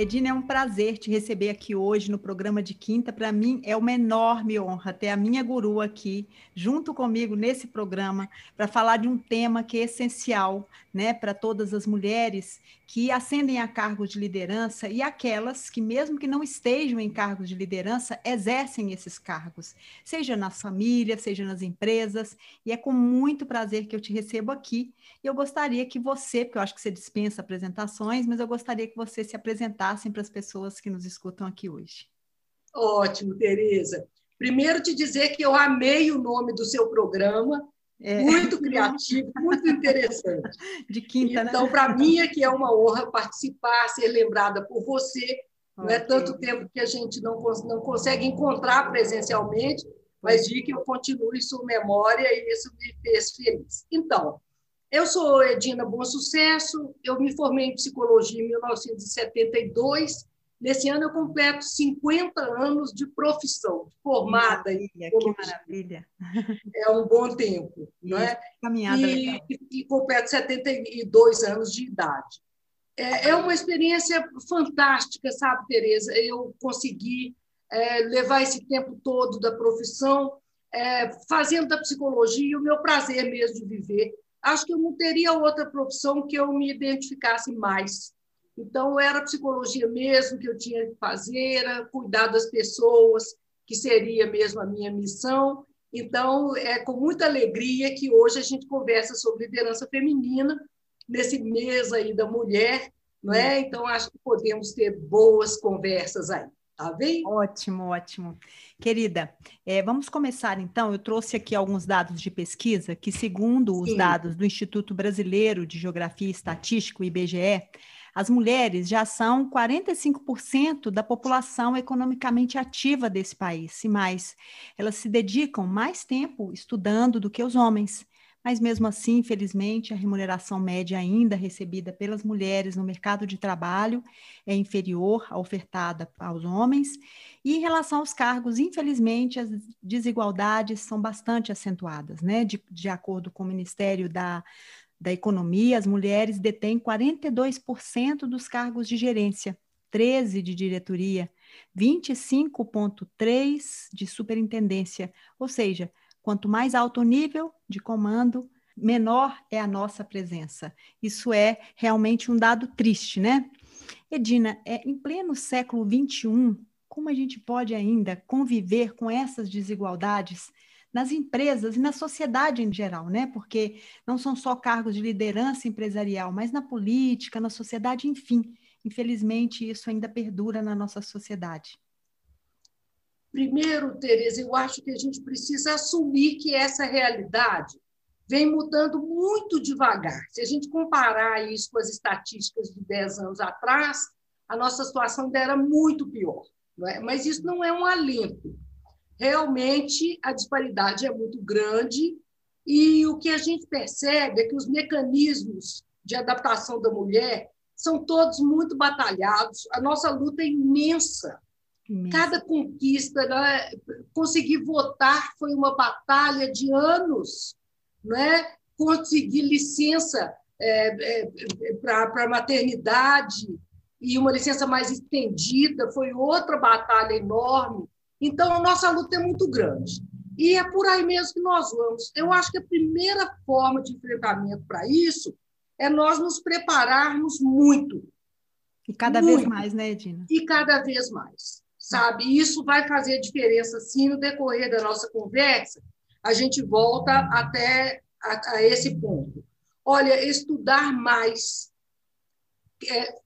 Edina, é um prazer te receber aqui hoje no programa de quinta. Para mim é uma enorme honra ter a minha guru aqui junto comigo nesse programa para falar de um tema que é essencial, né, para todas as mulheres que ascendem a cargos de liderança e aquelas que mesmo que não estejam em cargos de liderança exercem esses cargos, seja na família, seja nas empresas. E é com muito prazer que eu te recebo aqui. E eu gostaria que você, porque eu acho que você dispensa apresentações, mas eu gostaria que você se apresentasse para as pessoas que nos escutam aqui hoje. Ótimo, Tereza. Primeiro te dizer que eu amei o nome do seu programa, é. muito criativo, muito interessante. De quinta, então, né? para mim é que é uma honra participar, ser lembrada por você. Não é tanto tempo que a gente não, não consegue encontrar presencialmente, mas de que eu continue em sua memória e isso me fez feliz. Então, eu sou Edina Bom Sucesso, eu me formei em psicologia em 1972. Nesse ano eu completo 50 anos de profissão, formada em psicologia. Que maravilha! É um bom tempo, não é? Caminhada e, e, e completo 72 anos de idade. É, é uma experiência fantástica, sabe, Tereza? Eu consegui é, levar esse tempo todo da profissão, é, fazendo da psicologia o meu prazer mesmo de viver acho que eu não teria outra profissão que eu me identificasse mais. Então, era psicologia mesmo que eu tinha que fazer, era cuidar das pessoas, que seria mesmo a minha missão. Então, é com muita alegria que hoje a gente conversa sobre liderança feminina, nesse mês aí da mulher, não é? Então, acho que podemos ter boas conversas aí. Tá bem? Ótimo, ótimo. Querida, é, vamos começar então. Eu trouxe aqui alguns dados de pesquisa que, segundo os Sim. dados do Instituto Brasileiro de Geografia e Estatística, IBGE, as mulheres já são 45% da população economicamente ativa desse país, e mais, elas se dedicam mais tempo estudando do que os homens mas mesmo assim, infelizmente, a remuneração média ainda recebida pelas mulheres no mercado de trabalho é inferior à ofertada aos homens. E em relação aos cargos, infelizmente, as desigualdades são bastante acentuadas, né? De, de acordo com o Ministério da, da Economia, as mulheres detêm 42% dos cargos de gerência, 13% de diretoria, 25,3% de superintendência, ou seja, Quanto mais alto o nível de comando, menor é a nossa presença. Isso é realmente um dado triste, né? Edina, é, em pleno século XXI, como a gente pode ainda conviver com essas desigualdades nas empresas e na sociedade em geral, né? Porque não são só cargos de liderança empresarial, mas na política, na sociedade, enfim. Infelizmente, isso ainda perdura na nossa sociedade. Primeiro, Tereza, eu acho que a gente precisa assumir que essa realidade vem mudando muito devagar. Se a gente comparar isso com as estatísticas de 10 anos atrás, a nossa situação era muito pior. É? Mas isso não é um alento. Realmente, a disparidade é muito grande e o que a gente percebe é que os mecanismos de adaptação da mulher são todos muito batalhados. A nossa luta é imensa Cada conquista, né? conseguir votar foi uma batalha de anos, né? conseguir licença é, é, para a maternidade e uma licença mais estendida foi outra batalha enorme. Então, a nossa luta é muito grande. E é por aí mesmo que nós vamos. Eu acho que a primeira forma de enfrentamento para isso é nós nos prepararmos muito. E cada muito. vez mais, né, Edina? E cada vez mais sabe? Isso vai fazer diferença, sim, no decorrer da nossa conversa, a gente volta até a, a esse ponto. Olha, estudar mais,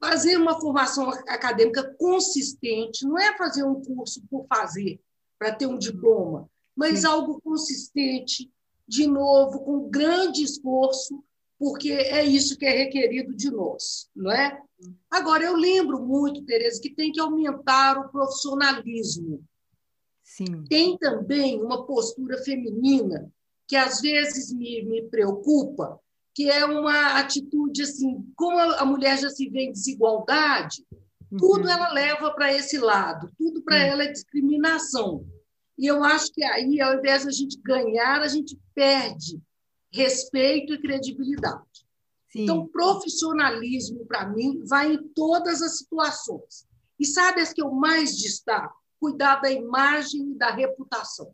fazer uma formação acadêmica consistente, não é fazer um curso por fazer, para ter um diploma, mas Sim. algo consistente, de novo, com grande esforço, porque é isso que é requerido de nós, não é? Agora, eu lembro muito, Tereza, que tem que aumentar o profissionalismo. Sim. Tem também uma postura feminina que às vezes me, me preocupa, que é uma atitude assim, como a mulher já se vê em desigualdade, uhum. tudo ela leva para esse lado, tudo para uhum. ela é discriminação. E eu acho que aí, ao invés de a gente ganhar, a gente perde respeito e credibilidade. Sim. Então, profissionalismo, para mim, vai em todas as situações. E sabe as que eu mais destaco? Cuidar da imagem e da reputação.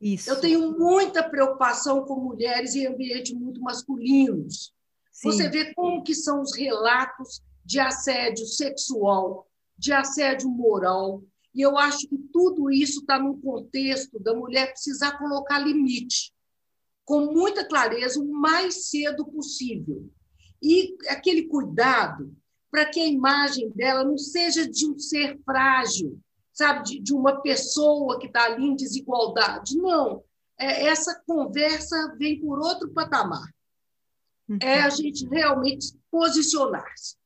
Isso. Eu tenho muita preocupação com mulheres em ambientes muito masculinos. Sim. Você vê como que são os relatos de assédio sexual, de assédio moral, e eu acho que tudo isso está no contexto da mulher precisar colocar limite, com muita clareza, o mais cedo possível. E aquele cuidado para que a imagem dela não seja de um ser frágil, sabe, de, de uma pessoa que está ali em desigualdade. Não. É, essa conversa vem por outro patamar. É a gente realmente posicionar-se.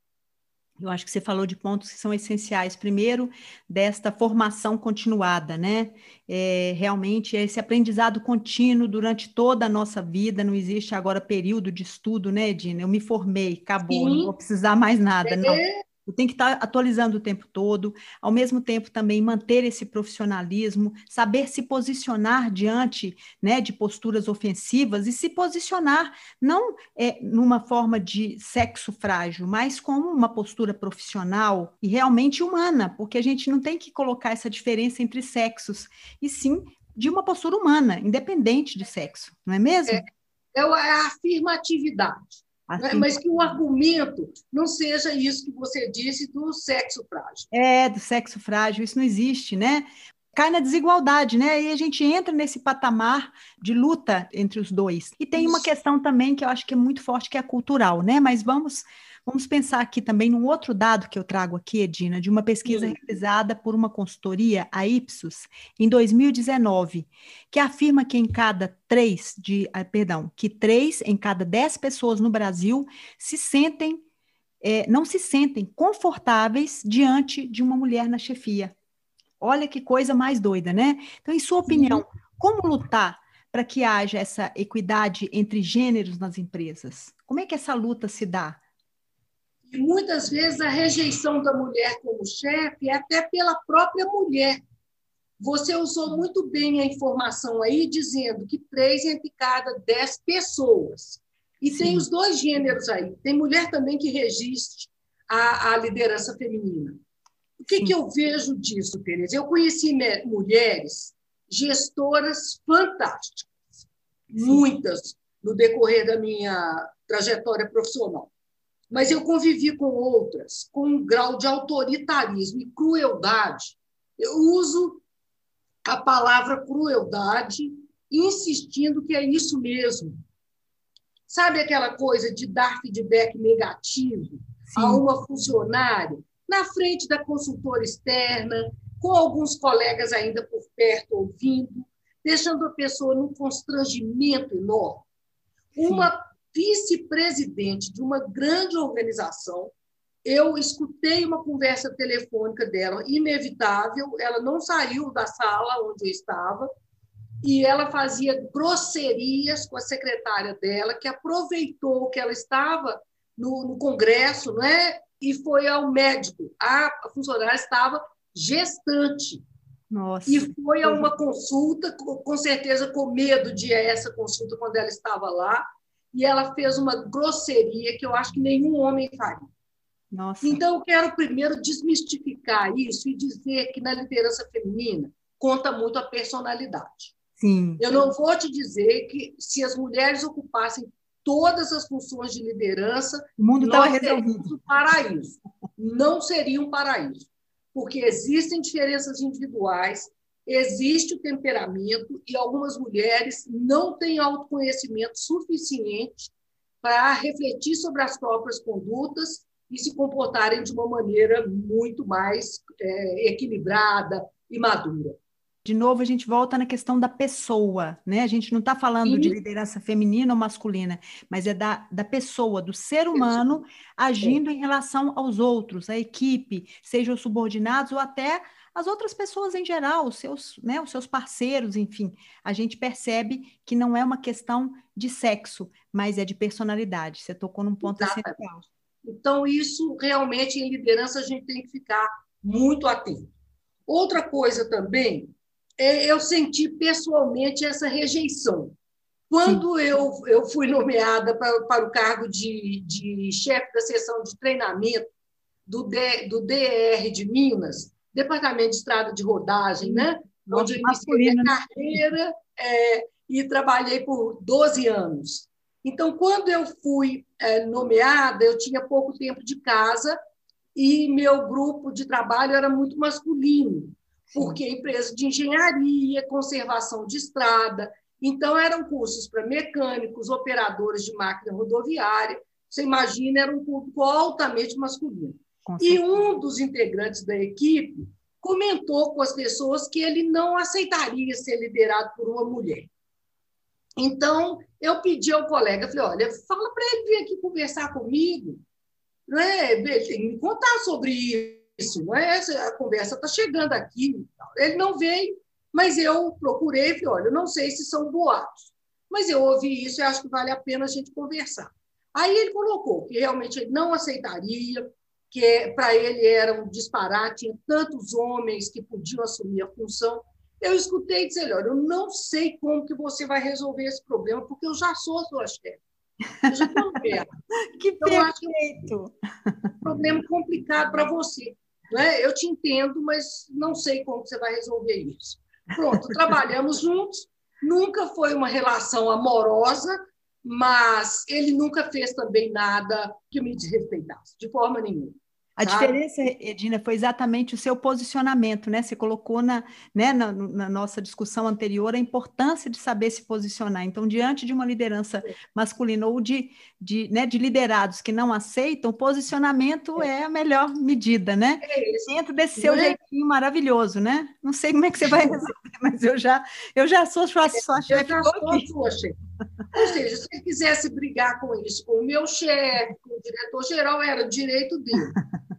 Eu acho que você falou de pontos que são essenciais. Primeiro, desta formação continuada, né? É, realmente, esse aprendizado contínuo durante toda a nossa vida. Não existe agora período de estudo, né, Edina? Eu me formei, acabou, Sim. não vou precisar mais nada. Não. Eu tenho que estar atualizando o tempo todo, ao mesmo tempo também manter esse profissionalismo, saber se posicionar diante né, de posturas ofensivas e se posicionar não é, numa forma de sexo frágil, mas como uma postura profissional e realmente humana, porque a gente não tem que colocar essa diferença entre sexos, e sim de uma postura humana, independente de sexo, não é mesmo? É, é a afirmatividade. Assim, Mas que o argumento não seja isso que você disse do sexo frágil. É, do sexo frágil, isso não existe, né? Cai na desigualdade, né? E a gente entra nesse patamar de luta entre os dois. E tem isso. uma questão também que eu acho que é muito forte, que é cultural, né? Mas vamos Vamos pensar aqui também num outro dado que eu trago aqui, Edina, de uma pesquisa Sim. realizada por uma consultoria, a Ipsos, em 2019, que afirma que em cada três de, ah, perdão, que três em cada dez pessoas no Brasil se sentem, é, não se sentem confortáveis diante de uma mulher na chefia. Olha que coisa mais doida, né? Então, em sua opinião, como lutar para que haja essa equidade entre gêneros nas empresas? Como é que essa luta se dá? E muitas vezes a rejeição da mulher como chefe é até pela própria mulher. Você usou muito bem a informação aí, dizendo que três entre cada dez pessoas. E Sim. tem os dois gêneros aí. Tem mulher também que registre a, liderança feminina. O que, que eu vejo disso, Tereza? Eu conheci mulheres gestoras fantásticas, muitas no decorrer da minha trajetória profissional mas eu convivi com outras com um grau de autoritarismo e crueldade. Eu uso a palavra crueldade insistindo que é isso mesmo. Sabe aquela coisa de dar feedback negativo Sim. a uma funcionária na frente da consultora externa, com alguns colegas ainda por perto ouvindo, deixando a pessoa num constrangimento enorme. Sim. Uma vice-presidente de uma grande organização. Eu escutei uma conversa telefônica dela, inevitável, ela não saiu da sala onde eu estava, e ela fazia grosserias com a secretária dela, que aproveitou que ela estava no, no congresso, não é? E foi ao médico. A funcionária estava gestante. Nossa. E foi a uma consulta, com certeza com medo de essa consulta quando ela estava lá, e ela fez uma grosseria que eu acho que nenhum homem faria. Nossa. Então, eu quero primeiro desmistificar isso e dizer que na liderança feminina conta muito a personalidade. Sim. Eu não vou te dizer que se as mulheres ocupassem todas as funções de liderança, o mundo estava resolvido. Um paraíso. Não seria um paraíso, porque existem diferenças individuais, existe o temperamento e algumas mulheres não têm autoconhecimento suficiente para refletir sobre as próprias condutas e se comportarem de uma maneira muito mais é, equilibrada e madura. De novo, a gente volta na questão da pessoa, né? A gente não está falando Sim. de liderança feminina ou masculina, mas é da, da pessoa, do ser humano agindo é. em relação aos outros, a equipe, sejam subordinados ou até as outras pessoas em geral, os seus, né, os seus parceiros, enfim, a gente percebe que não é uma questão de sexo, mas é de personalidade. Você tocou num ponto Exatamente. essencial. Então, isso realmente em liderança a gente tem que ficar muito atento. Outra coisa também é eu senti pessoalmente essa rejeição. Quando eu, eu fui nomeada para, para o cargo de, de chefe da seção de treinamento do, D, do DR de Minas, Departamento de Estrada de Rodagem, né? onde eu iniciei a né? carreira é, e trabalhei por 12 anos. Então, quando eu fui é, nomeada, eu tinha pouco tempo de casa e meu grupo de trabalho era muito masculino, porque empresa de engenharia, conservação de estrada, então eram cursos para mecânicos, operadores de máquina rodoviária. Você imagina, era um público altamente masculino. E um dos integrantes da equipe comentou com as pessoas que ele não aceitaria ser liderado por uma mulher. Então, eu pedi ao colega, falei, olha, fala para ele vir aqui conversar comigo, né? me contar sobre isso, não é? a conversa está chegando aqui. Ele não veio, mas eu procurei, falei, olha, eu não sei se são boatos, mas eu ouvi isso e acho que vale a pena a gente conversar. Aí ele colocou que realmente ele não aceitaria, que para ele era um disparate, tinha tantos homens que podiam assumir a função, eu escutei dizer, olha, eu não sei como que você vai resolver esse problema, porque eu já sou sua chefe. Eu já estou que então, perfeito! Acho um problema complicado para você. Né? Eu te entendo, mas não sei como você vai resolver isso. Pronto, trabalhamos juntos. Nunca foi uma relação amorosa, mas ele nunca fez também nada que me desrespeitasse, de forma nenhuma. A diferença, Edina, foi exatamente o seu posicionamento, né? Você colocou na, né, na, na, nossa discussão anterior a importância de saber se posicionar. Então, diante de uma liderança masculina ou de, de, né, de liderados que não aceitam, o posicionamento é, é a melhor medida, né? É Dentro desse seu né? jeitinho maravilhoso, né? Não sei como é que você vai resolver, mas eu já, eu já sou sua, sua chefe. Eu já sou sua chefe. Ou seja, se ele quisesse brigar com isso, com o meu chefe, com o diretor-geral, era direito dele.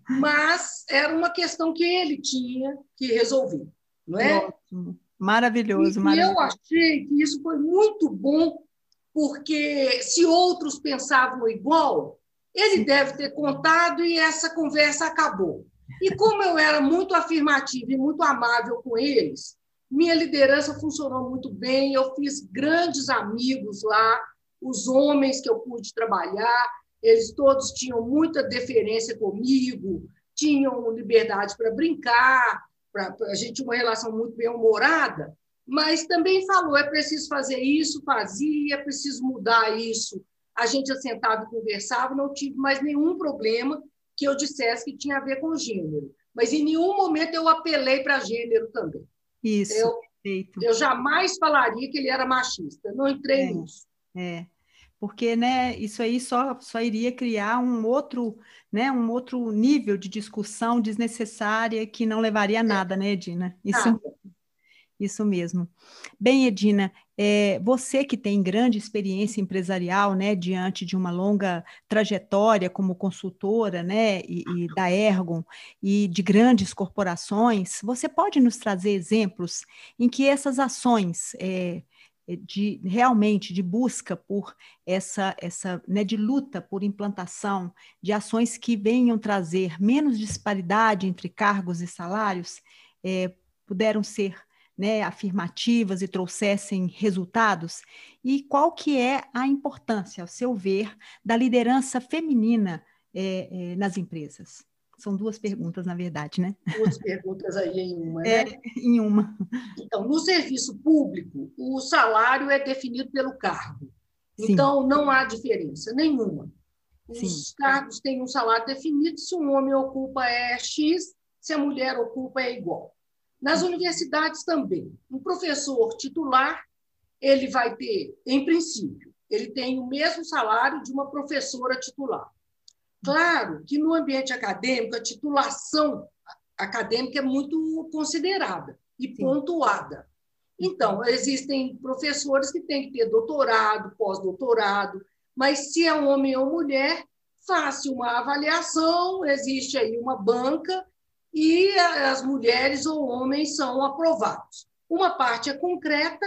Mas era uma questão que ele tinha que resolver, não é? Ótimo. Maravilhoso, e, maravilhoso. eu achei que isso foi muito bom, porque se outros pensavam igual, ele Sim. deve ter contado e essa conversa acabou. E como eu era muito afirmativa e muito amável com eles, minha liderança funcionou muito bem, eu fiz grandes amigos lá, os homens que eu pude trabalhar, eles todos tinham muita deferência comigo, tinham liberdade para brincar, pra, a gente tinha uma relação muito bem-humorada, mas também falou: é preciso fazer isso, fazia, é preciso mudar isso. A gente assentava e conversava, não tive mais nenhum problema que eu dissesse que tinha a ver com gênero. Mas em nenhum momento eu apelei para gênero também. Isso. Eu, perfeito. eu jamais falaria que ele era machista, não entrei é, nisso. É, porque né, isso aí só, só iria criar um outro, né, um outro nível de discussão desnecessária que não levaria a é. nada, né, Edina? Isso, nada. isso mesmo. Bem, Edina, é, você que tem grande experiência empresarial, né, diante de uma longa trajetória como consultora, né, e, e, da Ergon e de grandes corporações, você pode nos trazer exemplos em que essas ações é, de realmente de busca por essa essa né, de luta por implantação de ações que venham trazer menos disparidade entre cargos e salários é, puderam ser né, afirmativas e trouxessem resultados? E qual que é a importância, ao seu ver, da liderança feminina é, é, nas empresas? São duas perguntas, na verdade, né? Duas perguntas aí em uma, é, né? Em uma. Então, no serviço público, o salário é definido pelo cargo. Sim. Então, não há diferença nenhuma. Os Sim. cargos têm um salário definido, se um homem ocupa é X, se a mulher ocupa é igual. Nas universidades também. Um professor titular, ele vai ter, em princípio, ele tem o mesmo salário de uma professora titular. Claro que no ambiente acadêmico, a titulação acadêmica é muito considerada e Sim. pontuada. Então, existem professores que têm que ter doutorado, pós-doutorado, mas se é um homem ou mulher, faça uma avaliação, existe aí uma banca e as mulheres ou homens são aprovados. Uma parte é concreta,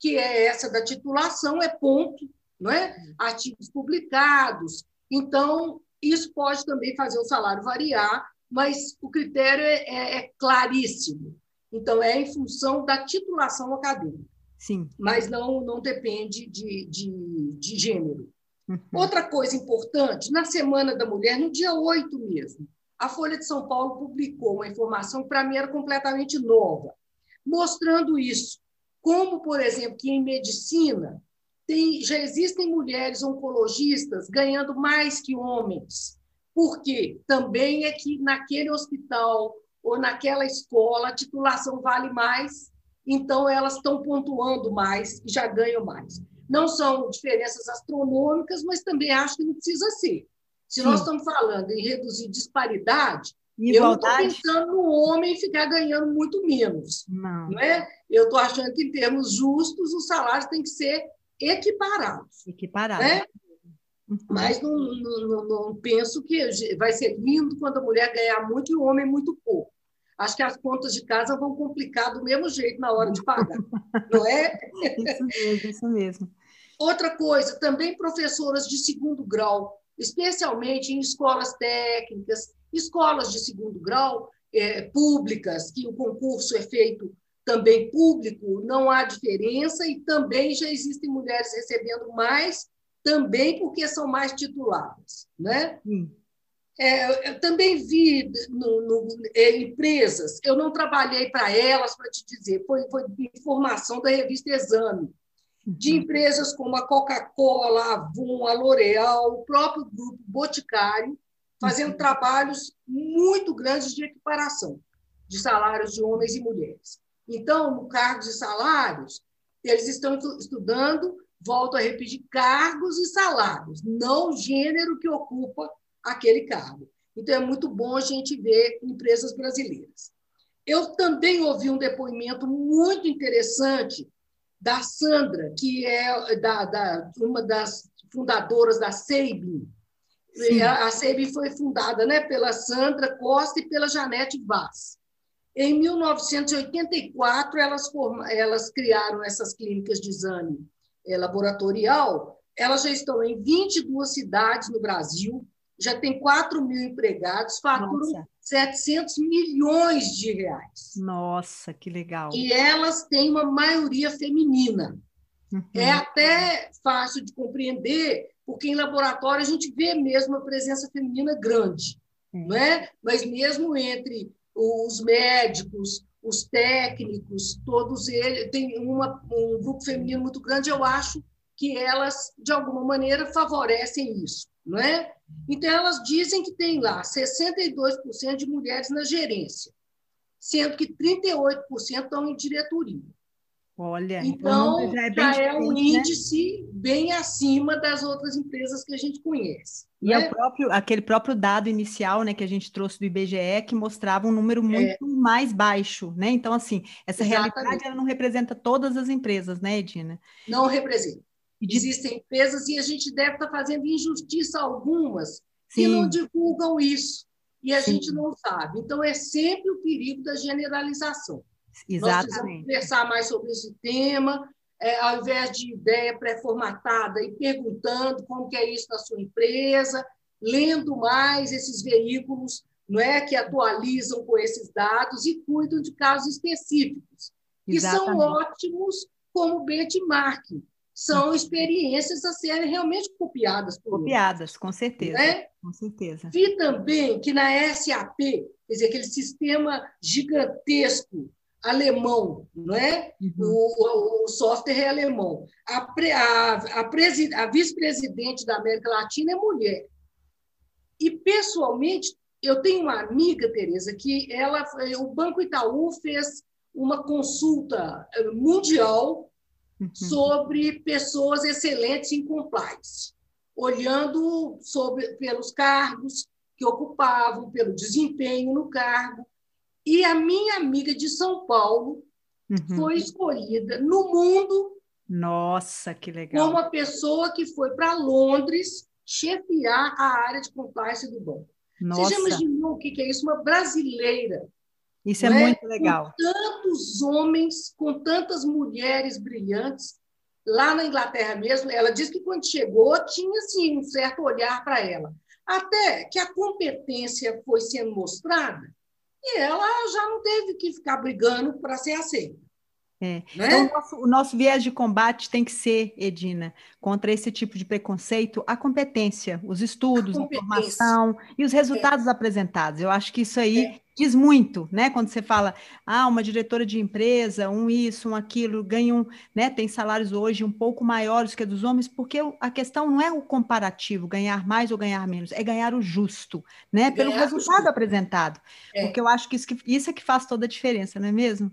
que é essa da titulação, é ponto, não é? artigos publicados. Então, isso pode também fazer o salário variar, mas o critério é, é, é claríssimo. Então, é em função da titulação acadêmica. Sim. Mas não, não depende de, de, de gênero. Uhum. Outra coisa importante, na Semana da Mulher, no dia 8 mesmo, a Folha de São Paulo publicou uma informação que, para mim, era completamente nova, mostrando isso. Como, por exemplo, que em medicina tem, já existem mulheres oncologistas ganhando mais que homens. Porque também é que naquele hospital ou naquela escola a titulação vale mais, então elas estão pontuando mais e já ganham mais. Não são diferenças astronômicas, mas também acho que não precisa ser. Se Sim. nós estamos falando em reduzir disparidade, Igualdade. eu não estou pensando no homem ficar ganhando muito menos. Não. não é? Eu estou achando que, em termos justos, os salários têm que ser equiparados. Equiparados. Né? Uhum. Mas não, não, não, penso que vai ser lindo quando a mulher ganhar muito e o homem muito pouco. Acho que as contas de casa vão complicar do mesmo jeito na hora de pagar, não é? Isso mesmo, isso mesmo. Outra coisa, também professoras de segundo grau especialmente em escolas técnicas, escolas de segundo grau é, públicas, que o concurso é feito também público, não há diferença, e também já existem mulheres recebendo mais, também porque são mais tituladas. Né? É, eu também vi no, no, é, empresas, eu não trabalhei para elas, para te dizer, foi, foi informação da revista Exame, de uhum. empresas como a Coca-Cola, a Avon, a L'Oréal, o próprio grupo Boticário, fazendo uhum. trabalhos muito grandes de equiparação de salários de homens e mulheres. Então, no cargo de salários, eles estão estudando, volto a repetir, cargos e salários, não o gênero que ocupa aquele cargo. Então, é muito bom a gente ver empresas brasileiras. Eu também ouvi um depoimento muito interessante da Sandra, que é da, da uma das fundadoras da SEIB. A, a SEIB foi fundada né, pela Sandra Costa e pela Janete Vaz. Em 1984, elas, elas criaram essas clínicas de exame laboratorial. Elas já estão em 22 cidades no Brasil, já tem 4 mil empregados, faturam Nossa. 700 milhões de reais. Nossa, que legal! E elas têm uma maioria feminina. Uhum. É até fácil de compreender, porque em laboratório a gente vê mesmo a presença feminina grande, uhum. não é? Mas mesmo entre os médicos, os técnicos, todos eles, tem uma, um grupo feminino muito grande, eu acho que elas, de alguma maneira, favorecem isso. Não é? Então, elas dizem que tem lá 62% de mulheres na gerência, sendo que 38% estão em diretoria. Olha, então, então já é, já é um né? índice né? bem acima das outras empresas que a gente conhece. E né? é o próprio, aquele próprio dado inicial né, que a gente trouxe do IBGE que mostrava um número é. muito é. mais baixo, né? Então, assim, essa Exatamente. realidade ela não representa todas as empresas, né, Edina? Não representa. Existem empresas e a gente deve estar fazendo injustiça a algumas Sim. que não divulgam isso e a Sim. gente não sabe. Então, é sempre o perigo da generalização. Exatamente. Nós precisamos conversar mais sobre esse tema, é, ao invés de ideia pré-formatada e perguntando como que é isso na sua empresa, lendo mais esses veículos não é que atualizam com esses dados e cuidam de casos específicos, que Exatamente. são ótimos como benchmarking são experiências a serem realmente copiadas. Por copiadas, com certeza. Né? Com certeza. Vi também que na SAP, quer dizer, aquele sistema gigantesco alemão, não é? Uhum. O, o, software é alemão. A, a, a, a vice-presidente da América Latina é mulher. E, pessoalmente, eu tenho uma amiga, Tereza, que ela, o Banco Itaú fez uma consulta eh, mundial uhum. sobre pessoas excelentes em compliance, olhando sobre, pelos cargos que ocupavam, pelo desempenho no cargo. E a minha amiga de São Paulo uhum. foi escolhida no mundo. Nossa, que legal! Como a pessoa que foi para Londres chefiar a área de compliance do banco. Nossa. Você já imaginou o que é isso? Uma brasileira. Isso é, é muito legal. Com tantos homens, com tantas mulheres brilhantes. Lá na Inglaterra mesmo, ela disse que quando chegou tinha assim, um certo olhar para ela. Até que a competência foi sendo mostrada e ela já não teve que ficar brigando para ser aceita. É. Né? Então, o nosso, o nosso, viés de combate tem que ser, Edina, contra esse tipo de preconceito, a competência, os estudos, a, a informação e os resultados é. apresentados. Eu acho que isso aí é. diz muito, né? Quando você fala, ah, uma diretora de empresa, um isso, um aquilo, ganham, né? Tem salários hoje um pouco maiores que dos homens, porque a questão não é o comparativo, ganhar mais ou ganhar menos, é ganhar o justo, né? Pelo resultado justo. apresentado. É. Porque eu acho que isso, que isso é que faz toda a diferença, não é mesmo?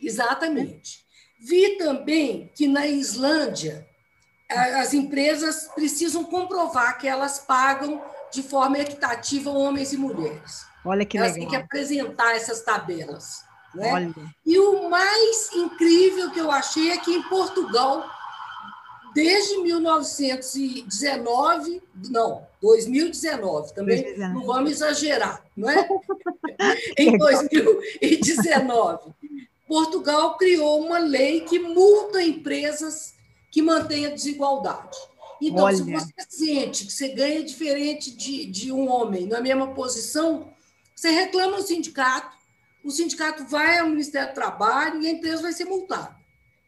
Exatamente. Vi também que na Islândia as empresas precisam comprovar que elas pagam de forma equitativa homens e mulheres. Olha que elas legal. têm que apresentar essas tabelas. Né? E o mais incrível que eu achei é que em Portugal, desde 1919, não, 2019, também 2019. não vamos exagerar, não é? em 2019, Portugal criou uma lei que multa empresas que mantêm a desigualdade. Então, Olha. se você sente que você ganha diferente de, de um homem na mesma posição, você reclama no sindicato, o sindicato vai ao Ministério do Trabalho e a empresa vai ser multada.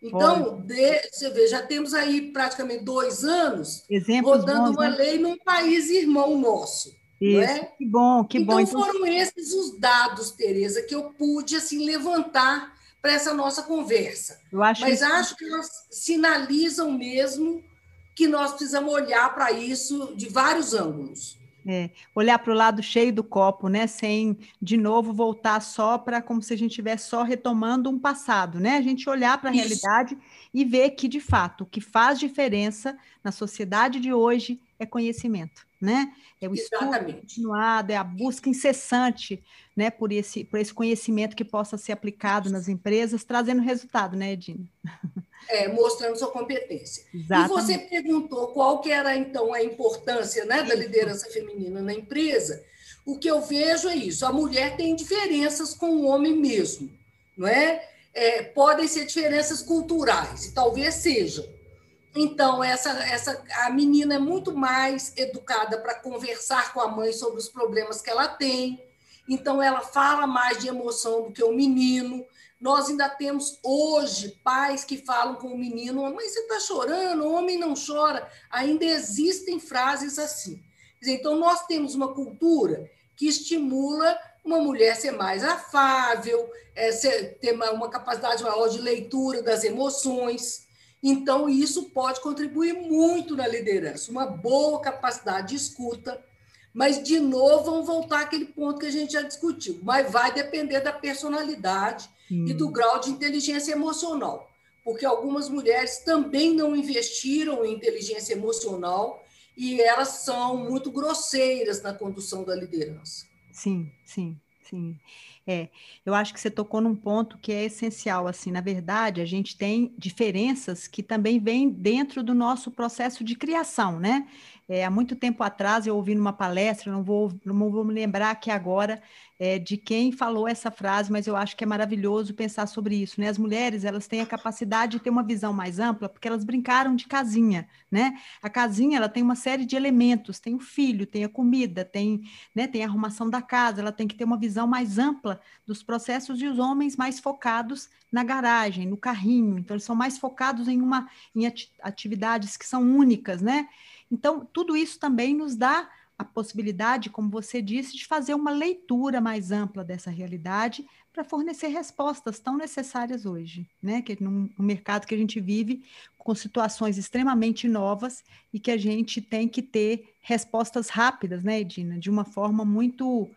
Então, de, você vê, já temos aí praticamente dois anos Exemplos rodando bons, uma né? lei num país irmão nosso. Isso, é? que bom, que então, bom. Então, foram esses os dados, Tereza, que eu pude assim levantar para essa nossa conversa. Acho Mas que... acho que elas sinalizam mesmo que nós precisamos olhar para isso de vários ângulos. É, olhar para o lado cheio do copo, né? Sem de novo voltar só para como se a gente estivesse só retomando um passado, né? A gente olhar para a realidade e ver que, de fato, o que faz diferença na sociedade de hoje é conhecimento, né? É o estudo continuado, é a busca incessante, né, por esse, por esse conhecimento que possa ser aplicado nas empresas, trazendo resultado, né, Edina? É, mostrando sua competência. Exatamente. E você perguntou qual que era, então, a importância né, da liderança feminina na empresa. O que eu vejo é isso, a mulher tem diferenças com o homem mesmo, não é? é podem ser diferenças culturais, e talvez sejam, então, essa, essa, a menina é muito mais educada para conversar com a mãe sobre os problemas que ela tem. Então, ela fala mais de emoção do que o menino. Nós ainda temos hoje pais que falam com o menino: mãe, você está chorando, o homem não chora. Ainda existem frases assim. Então, nós temos uma cultura que estimula uma mulher ser mais afável, é, ser, ter uma capacidade maior de leitura das emoções. Então, isso pode contribuir muito na liderança, uma boa capacidade de escuta. Mas, de novo, vamos voltar àquele ponto que a gente já discutiu. Mas vai depender da personalidade hum. e do grau de inteligência emocional. Porque algumas mulheres também não investiram em inteligência emocional e elas são muito grosseiras na condução da liderança. Sim, sim, sim. É, eu acho que você tocou num ponto que é essencial. Assim, na verdade, a gente tem diferenças que também vêm dentro do nosso processo de criação, né? É, há muito tempo atrás eu ouvi numa palestra, não vou, não vou me lembrar aqui agora é, de quem falou essa frase, mas eu acho que é maravilhoso pensar sobre isso, né? As mulheres, elas têm a capacidade de ter uma visão mais ampla, porque elas brincaram de casinha, né? A casinha, ela tem uma série de elementos, tem o filho, tem a comida, tem, né, tem a arrumação da casa, ela tem que ter uma visão mais ampla dos processos e os homens mais focados na garagem, no carrinho, então eles são mais focados em uma em atividades que são únicas, né? Então, tudo isso também nos dá a possibilidade, como você disse, de fazer uma leitura mais ampla dessa realidade para fornecer respostas tão necessárias hoje, né? Que num, num, mercado que a gente vive com situações extremamente novas e que a gente tem que ter respostas rápidas, né, Edina, de uma forma muito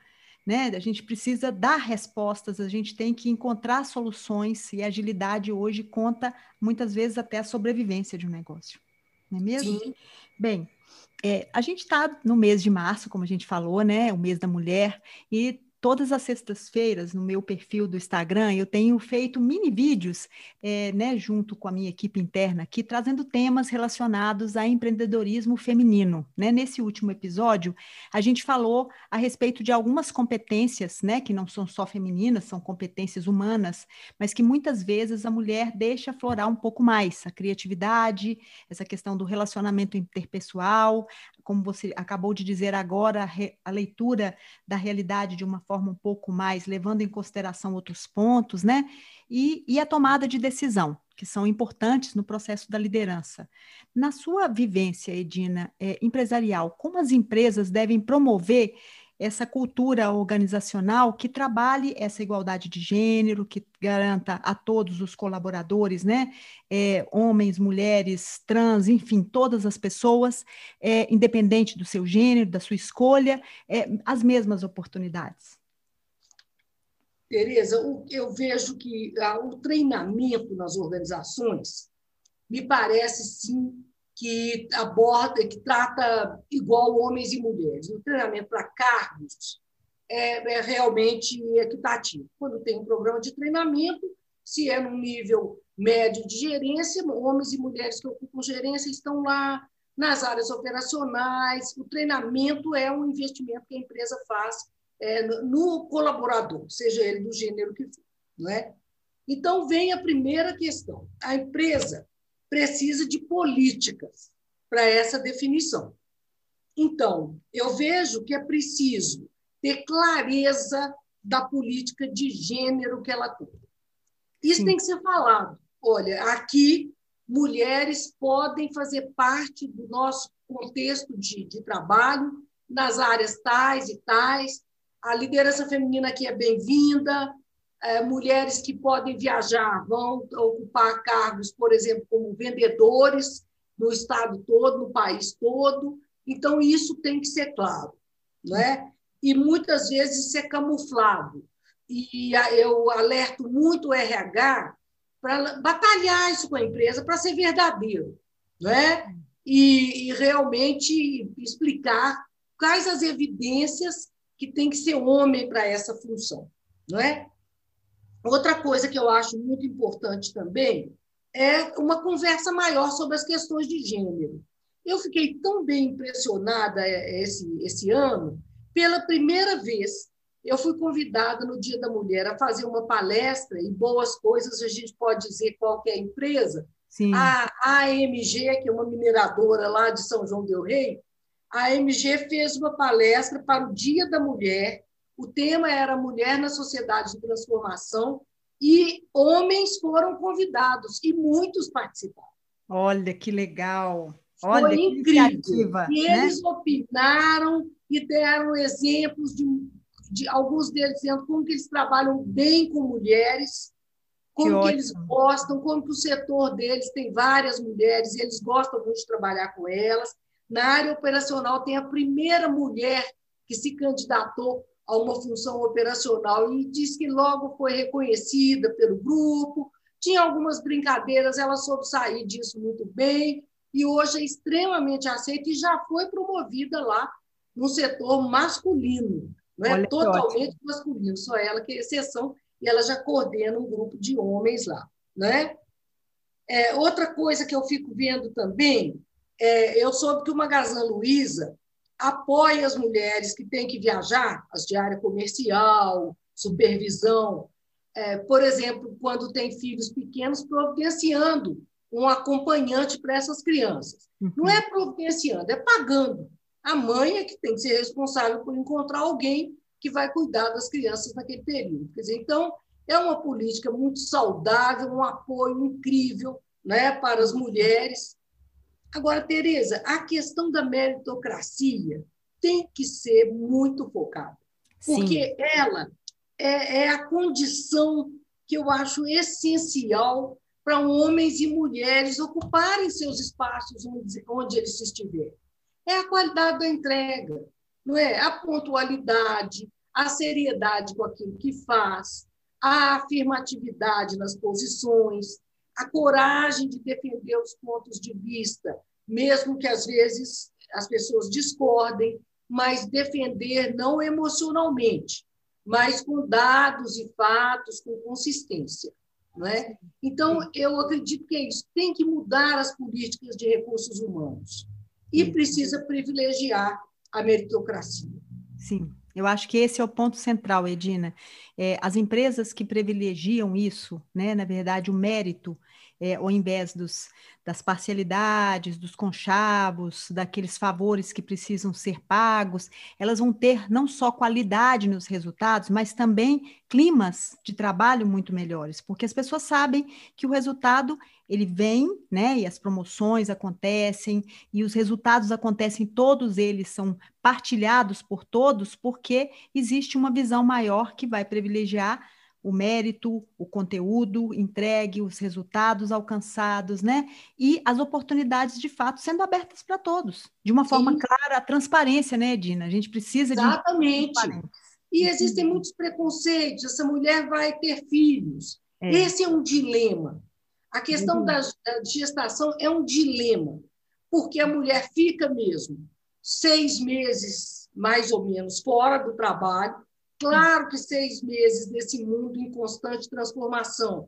né? A gente precisa dar respostas, a gente tem que encontrar soluções e agilidade hoje conta muitas vezes até a sobrevivência de um negócio, não é mesmo? Sim. Bem, é, a gente está no mês de março, como a gente falou, né? O mês da mulher, e todas as sextas-feiras no meu perfil do Instagram eu tenho feito mini vídeos, é, né, junto com a minha equipe interna aqui, trazendo temas relacionados a empreendedorismo feminino. Né? Nesse último episódio, a gente falou a respeito de algumas competências, né, que não são só femininas, são competências humanas, mas que muitas vezes a mulher deixa florar um pouco mais a criatividade, essa questão do relacionamento interpessoal, como você acabou de dizer agora, a, leitura da realidade de uma forma um pouco mais, levando em consideração outros pontos, né? E, e a tomada de decisão, que são importantes no processo da liderança. Na sua vivência, Edina, é, empresarial, como as empresas devem promover essa cultura organizacional que trabalhe essa igualdade de gênero, que garanta a todos os colaboradores, né, é, homens, mulheres, trans, enfim, todas as pessoas, é, independente do seu gênero, da sua escolha, é, as mesmas oportunidades. Tereza, eu vejo que ah, o treinamento nas organizações me parece sim que aborda, que trata igual homens e mulheres. O treinamento para cargos é, é, realmente equitativo. Quando tem um programa de treinamento, se é no nível médio de gerência, homens e mulheres que ocupam gerência estão lá nas áreas operacionais. O treinamento é um investimento que a empresa faz é, no colaborador, seja ele do gênero que for. Não é? Então, vem a primeira questão. A empresa precisa de políticas para essa definição. Então, eu vejo que é preciso ter clareza da política de gênero que ela tem. Isso Sim. tem que ser falado. Olha, aqui mulheres podem fazer parte do nosso contexto de, de trabalho nas áreas tais e tais. A liderança feminina aqui é bem-vinda, mulheres que podem viajar vão ocupar cargos, por exemplo, como vendedores no estado todo, no país todo. Então, isso tem que ser claro. Não é? E muitas vezes ser camuflado. E eu alerto muito o RH para batalhar isso com a empresa, para ser verdadeiro. Não é? E, e realmente explicar quais as evidências que tem que ser homem para essa função. Não é? Outra coisa que eu acho muito importante também é uma conversa maior sobre as questões de gênero. Eu fiquei tão bem impressionada é, esse, esse ano, pela primeira vez, eu fui convidada no Dia da Mulher a fazer uma palestra, e boas coisas a gente pode dizer qualquer empresa. Sim. A AMG, que é uma mineradora lá de São João del Rei, a AMG fez uma palestra para o Dia da Mulher, o tema era Mulher na Sociedade de Transformação e homens foram convidados e muitos participaram. Olha que legal! Olha, Foi incrível. E né? eles opinaram e deram exemplos de, de, alguns deles dizendo como que eles trabalham bem com mulheres, como que, que eles gostam, como que o setor deles tem várias mulheres e eles gostam muito de trabalhar com elas. Na área operacional tem a primeira mulher que se candidatou a uma função operacional e diz que logo foi reconhecida pelo grupo. Tinha algumas brincadeiras, ela soube sair disso muito bem e hoje é extremamente aceita e já foi promovida lá no setor masculino. Não é Olha totalmente masculino, só ela que é exceção e ela já coordena um grupo de homens lá, né? É, outra coisa que eu fico vendo também, é, eu soube que o Magazine Luiza apoia as mulheres que têm que viajar, as de área comercial, supervisão, é, por exemplo, quando tem filhos pequenos, providenciando um acompanhante para essas crianças. Uhum. Não é providenciando, é pagando. A mãe é que tem que ser responsável por encontrar alguém que vai cuidar das crianças naquele período. Quer dizer, então, é uma política muito saudável, um apoio incrível né, para as mulheres Agora, Tereza, a questão da meritocracia tem que ser muito focada, porque Sim. ela é, é a condição que eu acho essencial para homens e mulheres ocuparem seus espaços onde, onde eles estiverem. É a qualidade da entrega, não é? A pontualidade, a seriedade com aquilo que faz, a afirmatividade nas posições, a coragem de defender os pontos de vista, mesmo que às vezes as pessoas discordem, mas defender não emocionalmente, mas com dados e fatos, com consistência. Não é? Então, eu acredito que é isso. Tem que mudar as políticas de recursos humanos e precisa privilegiar a meritocracia. Sim, eu acho que esse é o ponto central, Edina. É, as empresas que privilegiam isso, né, na verdade, o mérito, é, ao invés dos, das parcialidades, dos conchavos, daqueles favores que precisam ser pagos, elas vão ter não só qualidade nos resultados, mas também climas de trabalho muito melhores, porque as pessoas sabem que o resultado ele vem, né, e as promoções acontecem, e os resultados acontecem, todos eles são partilhados por todos, porque existe uma visão maior que vai privilegiar o mérito, o conteúdo entregue, os resultados alcançados, né? E as oportunidades de fato sendo abertas para todos, de uma forma Sim. clara, a transparência, né, Edina? A gente precisa Exatamente. de. Exatamente. E existem muitos preconceitos. Essa mulher vai ter filhos. É. Esse é um dilema. A questão uhum. da, da gestação é um dilema, porque a mulher fica mesmo seis meses, mais ou menos, fora do trabalho, Claro que seis meses nesse mundo em constante transformação.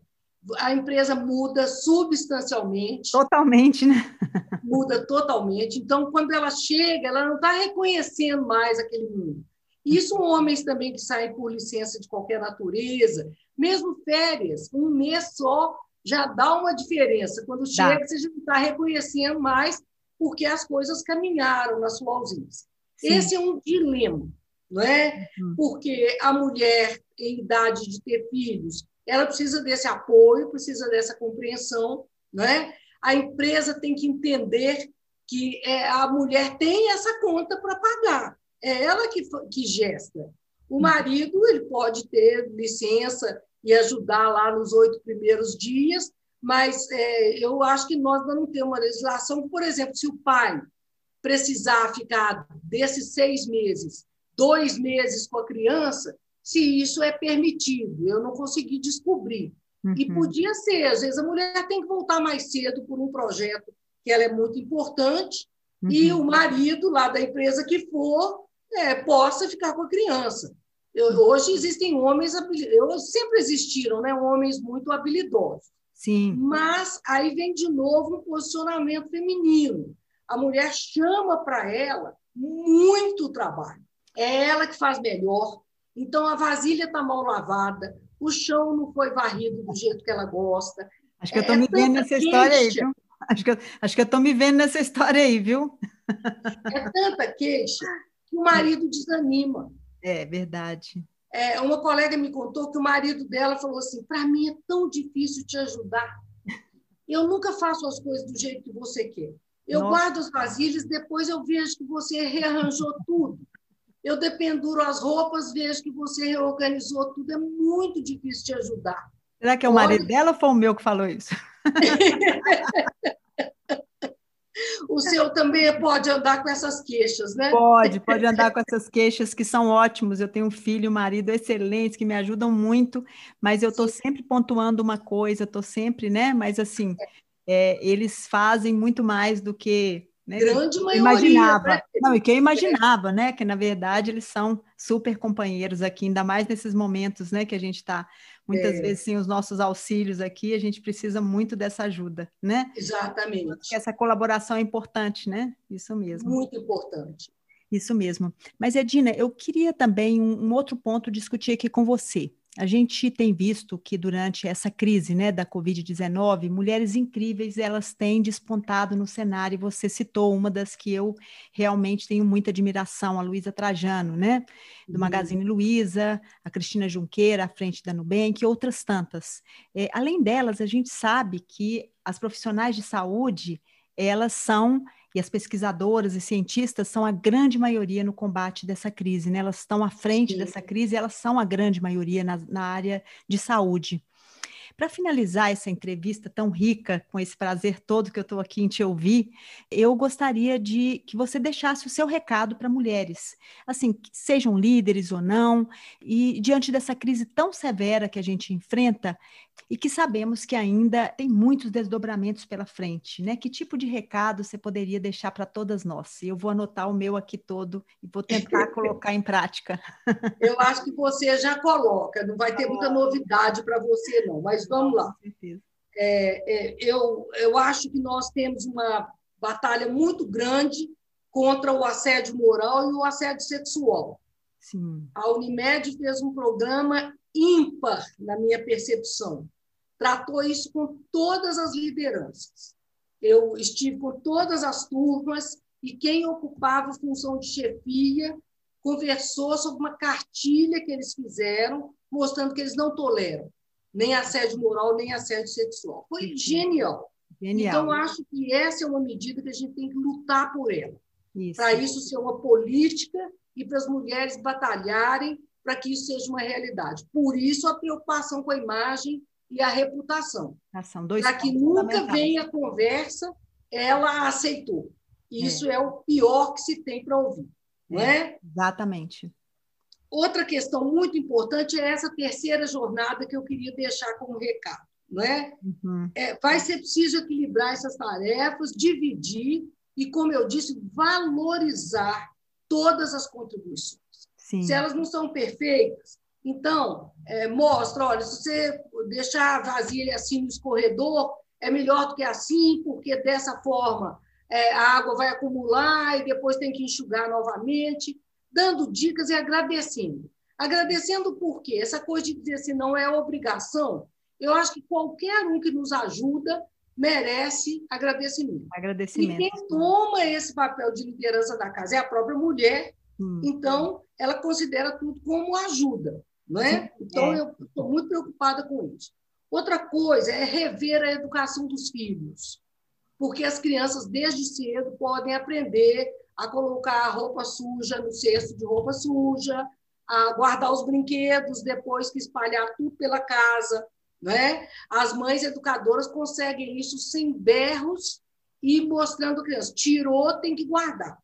A empresa muda substancialmente. Totalmente, né? Muda totalmente. Então, quando ela chega, ela não está reconhecendo mais aquele mundo. Isso homens também que saem por licença de qualquer natureza, mesmo férias, um mês só já dá uma diferença. Quando chega, você já não está reconhecendo mais porque as coisas caminharam na sua ausência. Sim. Esse é um dilema não é? Uhum. Porque a mulher em idade de ter filhos, ela precisa desse apoio, precisa dessa compreensão, não é? A empresa tem que entender que é, a mulher tem essa conta para pagar, é ela que, que gesta. O uhum. marido ele pode ter licença e ajudar lá nos oito primeiros dias, mas é, eu acho que nós não temos uma legislação, por exemplo, se o pai precisar ficar desses seis meses dois meses com a criança, se isso é permitido. Eu não consegui descobrir. Uhum. E podia ser, às vezes a mulher tem que voltar mais cedo por um projeto que ela é muito importante, uhum. e o marido lá da empresa que for é, possa ficar com a criança. Eu, hoje existem homens, eu, sempre existiram né, homens muito habilidosos. Sim. Mas aí vem de novo um posicionamento feminino. A mulher chama para ela muito trabalho é ela que faz melhor. Então, a vasilha está mal lavada, o chão não foi varrido do jeito que ela gosta. Acho que eu estou é, me vendo nessa queixa. história aí, viu? Acho que, acho que eu estou me vendo nessa história aí, viu? É tanta queixa que o marido desanima. É verdade. É, uma colega me contou que o marido dela falou assim: para mim é tão difícil te ajudar. Eu nunca faço as coisas do jeito que você quer. Eu Nossa. guardo as vasilhas, depois eu vejo que você rearranjou tudo eu dependuro as roupas, vejo que você reorganizou tudo, é muito difícil te ajudar. Será que é o marido dela ou foi o meu que falou isso? o seu também pode andar com essas queixas, né? Pode, pode andar com essas queixas que são ótimos. Eu tenho um filho e um marido excelentes que me ajudam muito, mas eu estou sempre pontuando uma coisa, estou sempre, né? Mas assim, é, eles fazem muito mais do que né? Grande maioria. Imaginava. Né? Não, e que eu imaginava, né? Que na verdade eles são super companheiros aqui, ainda mais nesses momentos, né? Que a gente está muitas é. vezes sem os nossos auxílios aqui, a gente precisa muito dessa ajuda, né? Exatamente. Essa colaboração é importante, né? Isso mesmo. Muito importante. Isso mesmo. Mas, Edina, eu queria também um, um outro ponto discutir aqui com você. A gente tem visto que durante essa crise né, da Covid-19, mulheres incríveis elas têm despontado no cenário, e você citou uma das que eu realmente tenho muita admiração, a Luísa Trajano, né? Do uhum. Magazine Luiza, a Cristina Junqueira, à frente da Nubank, e outras tantas. É, além delas, a gente sabe que as profissionais de saúde, elas são e as pesquisadoras e cientistas são a grande maioria no combate dessa crise, né? Elas estão à frente Sim. dessa crise, elas são a grande maioria na, na área de saúde. Para finalizar essa entrevista tão rica, com esse prazer todo que eu estou aqui em te ouvir, eu gostaria de que você deixasse o seu recado para mulheres, assim, sejam líderes ou não, e diante dessa crise tão severa que a gente enfrenta, e que sabemos que ainda tem muitos desdobramentos pela frente, né? Que tipo de recado você poderia deixar para todas nós? Eu vou anotar o meu aqui todo e vou tentar colocar em prática. Eu acho que você já coloca, não vai ter muita novidade para você, não, mas vamos lá. É, é, eu, eu acho que nós temos uma batalha muito grande contra o assédio moral e o assédio sexual. Sim. A Unimed fez um programa ímpar, na minha percepção. Tratou isso com todas as lideranças. Eu estive com todas as turmas e quem ocupava a função de chefia conversou sobre uma cartilha que eles fizeram, mostrando que eles não toleram nem assédio moral, nem assédio sexual. Foi genial. genial. Então, acho que essa é uma medida que a gente tem que lutar por ela. Para isso ser uma política e para as mulheres batalharem para que isso seja uma realidade. Por isso, a preocupação com a imagem e a reputação. Ah, para que nunca venha a conversa, ela aceitou. Isso é, é o pior que se tem para ouvir. É, é? Exatamente. Outra questão muito importante é essa terceira jornada que eu queria deixar como recado. Não é? Uhum. é? vai ser preciso equilibrar essas tarefas, dividir e, como eu disse, valorizar todas as contribuições. Sim. Se elas não são perfeitas, então, é, mostra, olha, se você deixar a vasilha assim no escorredor, é melhor do que assim, porque dessa forma é, a água vai acumular e depois tem que enxugar novamente, dando dicas e agradecendo. Agradecendo por quê? Essa coisa de dizer assim, não é obrigação, eu acho que qualquer um que nos ajuda merece agradecimento. agradecimento. E quem toma esse papel de liderança da casa é a própria mulher, hum. então ela considera tudo como ajuda, não é? Então, é. eu estou muito preocupada com isso. Outra coisa é rever a educação dos filhos, porque as crianças, desde cedo, podem aprender a colocar a roupa suja no cesto de roupa suja, a guardar os brinquedos depois que espalhar tudo pela casa. Né? As mães educadoras conseguem isso sem berros e mostrando a criança. Tirou, tem que guardar.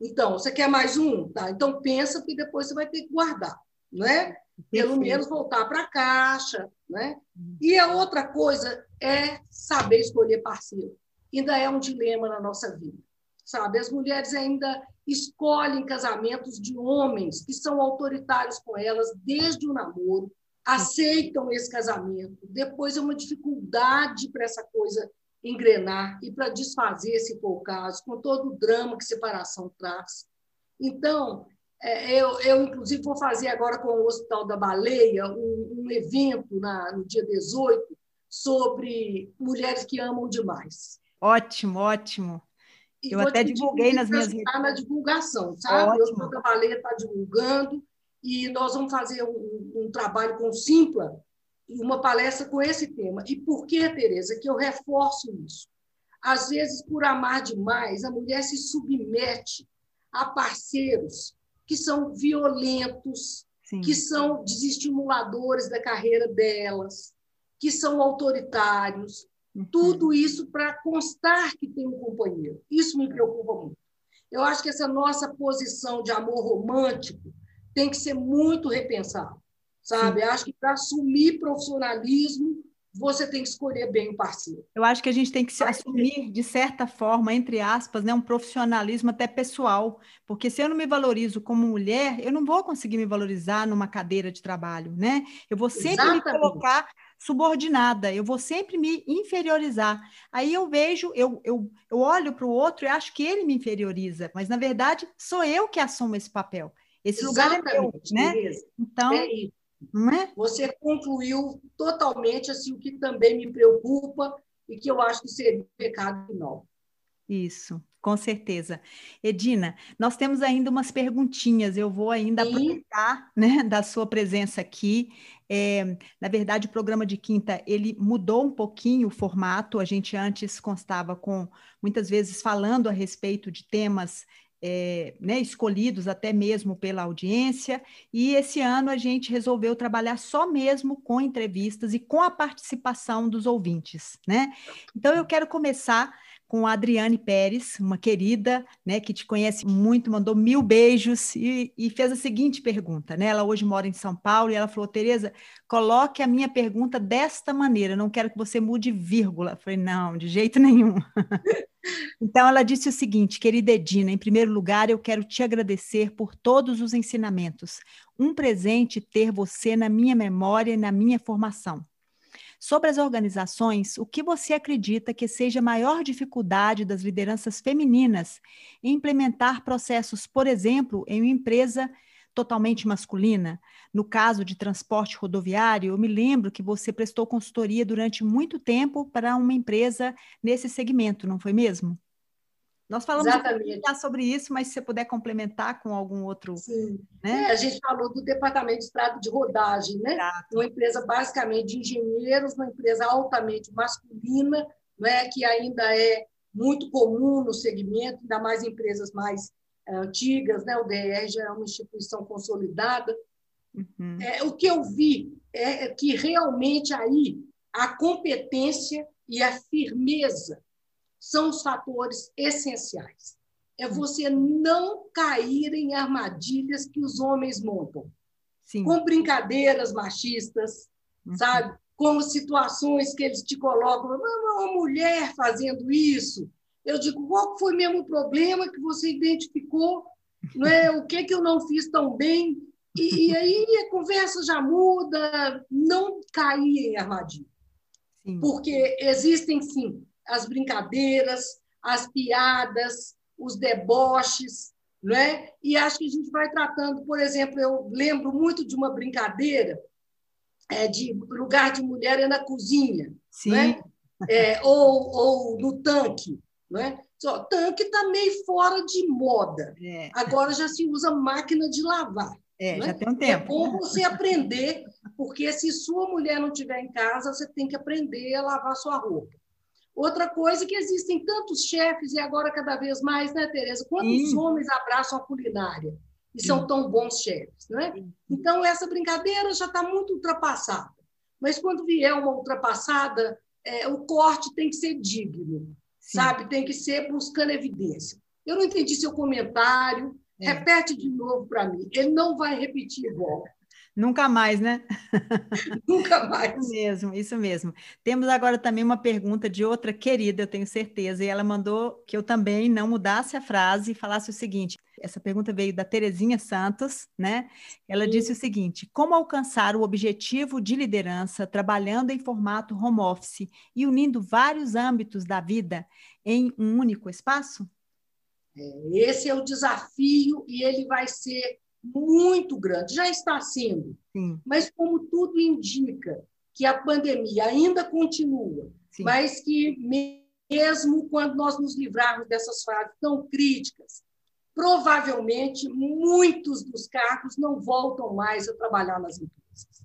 Então, você quer mais um? Tá, então pensa que depois você vai ter que guardar, né? Pelo menos voltar para a caixa, né? E a outra coisa é saber escolher parceiro. Ainda é um dilema na nossa vida, sabe? As mulheres ainda escolhem casamentos de homens que são autoritários com elas desde o namoro, aceitam esse casamento. Depois é uma dificuldade para essa coisa engrenar e para desfazer, se for o caso, com todo o drama que separação traz. Então, é, eu, eu, inclusive, vou fazer agora com o Hospital da Baleia um, um evento na, no dia 18 sobre mulheres que amam demais. Ótimo, ótimo. E eu até divulguei nas minhas redes. Está na divulgação, sabe? Ótimo. O Hospital da Baleia está divulgando e nós vamos fazer um, um trabalho com o Simpla uma palestra com esse tema. E por que, Tereza, que eu reforço isso? Às vezes, por amar demais, a mulher se submete a parceiros que são violentos, Sim. que são desestimuladores da carreira delas, que são autoritários. Uhum. Tudo isso para constar que tem um companheiro. Isso me preocupa muito. Eu acho que essa nossa posição de amor romântico tem que ser muito repensada sabe? Sim. Acho que para assumir profissionalismo, você tem que escolher bem o parceiro. Eu acho que a gente tem que se assumir, de certa forma, entre aspas, né, um profissionalismo até pessoal, porque se eu não me valorizo como mulher, eu não vou conseguir me valorizar numa cadeira de trabalho, né? Eu vou sempre Exatamente. me colocar subordinada, eu vou sempre me inferiorizar. Aí eu vejo, eu, eu, eu olho para o outro e acho que ele me inferioriza, mas na verdade sou eu que assumo esse papel. Esse Exatamente, lugar é meu, né? Então, é isso. É? Você concluiu totalmente assim, o que também me preocupa e que eu acho que seria o pecado final. Isso, com certeza. Edina, nós temos ainda umas perguntinhas, eu vou ainda Sim. aproveitar né, da sua presença aqui. É, na verdade, o programa de quinta, ele mudou um pouquinho o formato, a gente antes constava com, muitas vezes, falando a respeito de temas é, né, escolhidos até mesmo pela audiência, e esse ano a gente resolveu trabalhar só mesmo com entrevistas e com a participação dos ouvintes, né? Então eu quero começar com a Adriane Pérez, uma querida, né, que te conhece muito, mandou mil beijos e, e, fez a seguinte pergunta, né? Ela hoje mora em São Paulo e ela falou: Tereza, coloque a minha pergunta desta maneira, não quero que você mude vírgula. Eu falei: não, de jeito nenhum. então ela disse o seguinte, querida Edina, em primeiro lugar, eu quero te agradecer por todos os ensinamentos. Um presente ter você na minha memória e na minha formação. Sobre as organizações, o que você acredita que seja a maior dificuldade das lideranças femininas em implementar processos, por exemplo, em uma empresa totalmente masculina? No caso de transporte rodoviário, eu me lembro que você prestou consultoria durante muito tempo para uma empresa nesse segmento, não foi mesmo? Nós falamos Exatamente. sobre isso, mas se você puder complementar com algum outro. Sim. Né? É, a gente falou do departamento de estrada de rodagem, né? Exato. Uma empresa basicamente de engenheiros, uma empresa altamente masculina, né? que ainda é muito comum no segmento, ainda mais empresas mais é, antigas, né? O DR já é uma instituição consolidada. Uhum. É, o que eu vi é que realmente aí a competência e a firmeza são os fatores essenciais. É você não cair em armadilhas que os homens montam. Sim. Com brincadeiras machistas, uhum. sabe? Com situações que eles te colocam, uma mulher fazendo isso. Eu digo, qual foi mesmo o problema que você identificou? Não é? O que, que eu não fiz tão bem? E, e aí a conversa já muda, não cair em armadilha. Sim. Porque existem, sim, as brincadeiras, as piadas, os deboches, não é? E acho que a gente vai tratando, por exemplo, eu lembro muito de uma brincadeira é, de lugar de mulher é na cozinha, Sim. Não é? é ou, ou no tanque, não é? Só, tanque está meio fora de moda. É. Agora já se usa máquina de lavar. É, já tem um tempo. É bom você aprender, porque se sua mulher não estiver em casa, você tem que aprender a lavar sua roupa. Outra coisa é que existem tantos chefes, e agora cada vez mais, né, Tereza? Quantos Sim. homens abraçam a culinária e Sim. são tão bons chefes, não é? Então, essa brincadeira já está muito ultrapassada. Mas quando vier uma ultrapassada, é, o corte tem que ser digno, sabe? Tem que ser buscando evidência. Eu não entendi seu comentário. É. Repete de novo para mim. Ele não vai repetir igual. Nunca mais, né? Nunca mais. Isso mesmo, isso mesmo. Temos agora também uma pergunta de outra querida, eu tenho certeza, e ela mandou que eu também não mudasse a frase e falasse o seguinte: essa pergunta veio da Terezinha Santos, né? Ela Sim. disse o seguinte: como alcançar o objetivo de liderança trabalhando em formato home office e unindo vários âmbitos da vida em um único espaço? É, esse é o desafio e ele vai ser muito grande, já está sendo. Sim. Mas, como tudo indica, que a pandemia ainda continua, Sim. mas que, mesmo quando nós nos livrarmos dessas fases tão críticas, provavelmente muitos dos cargos não voltam mais a trabalhar nas empresas.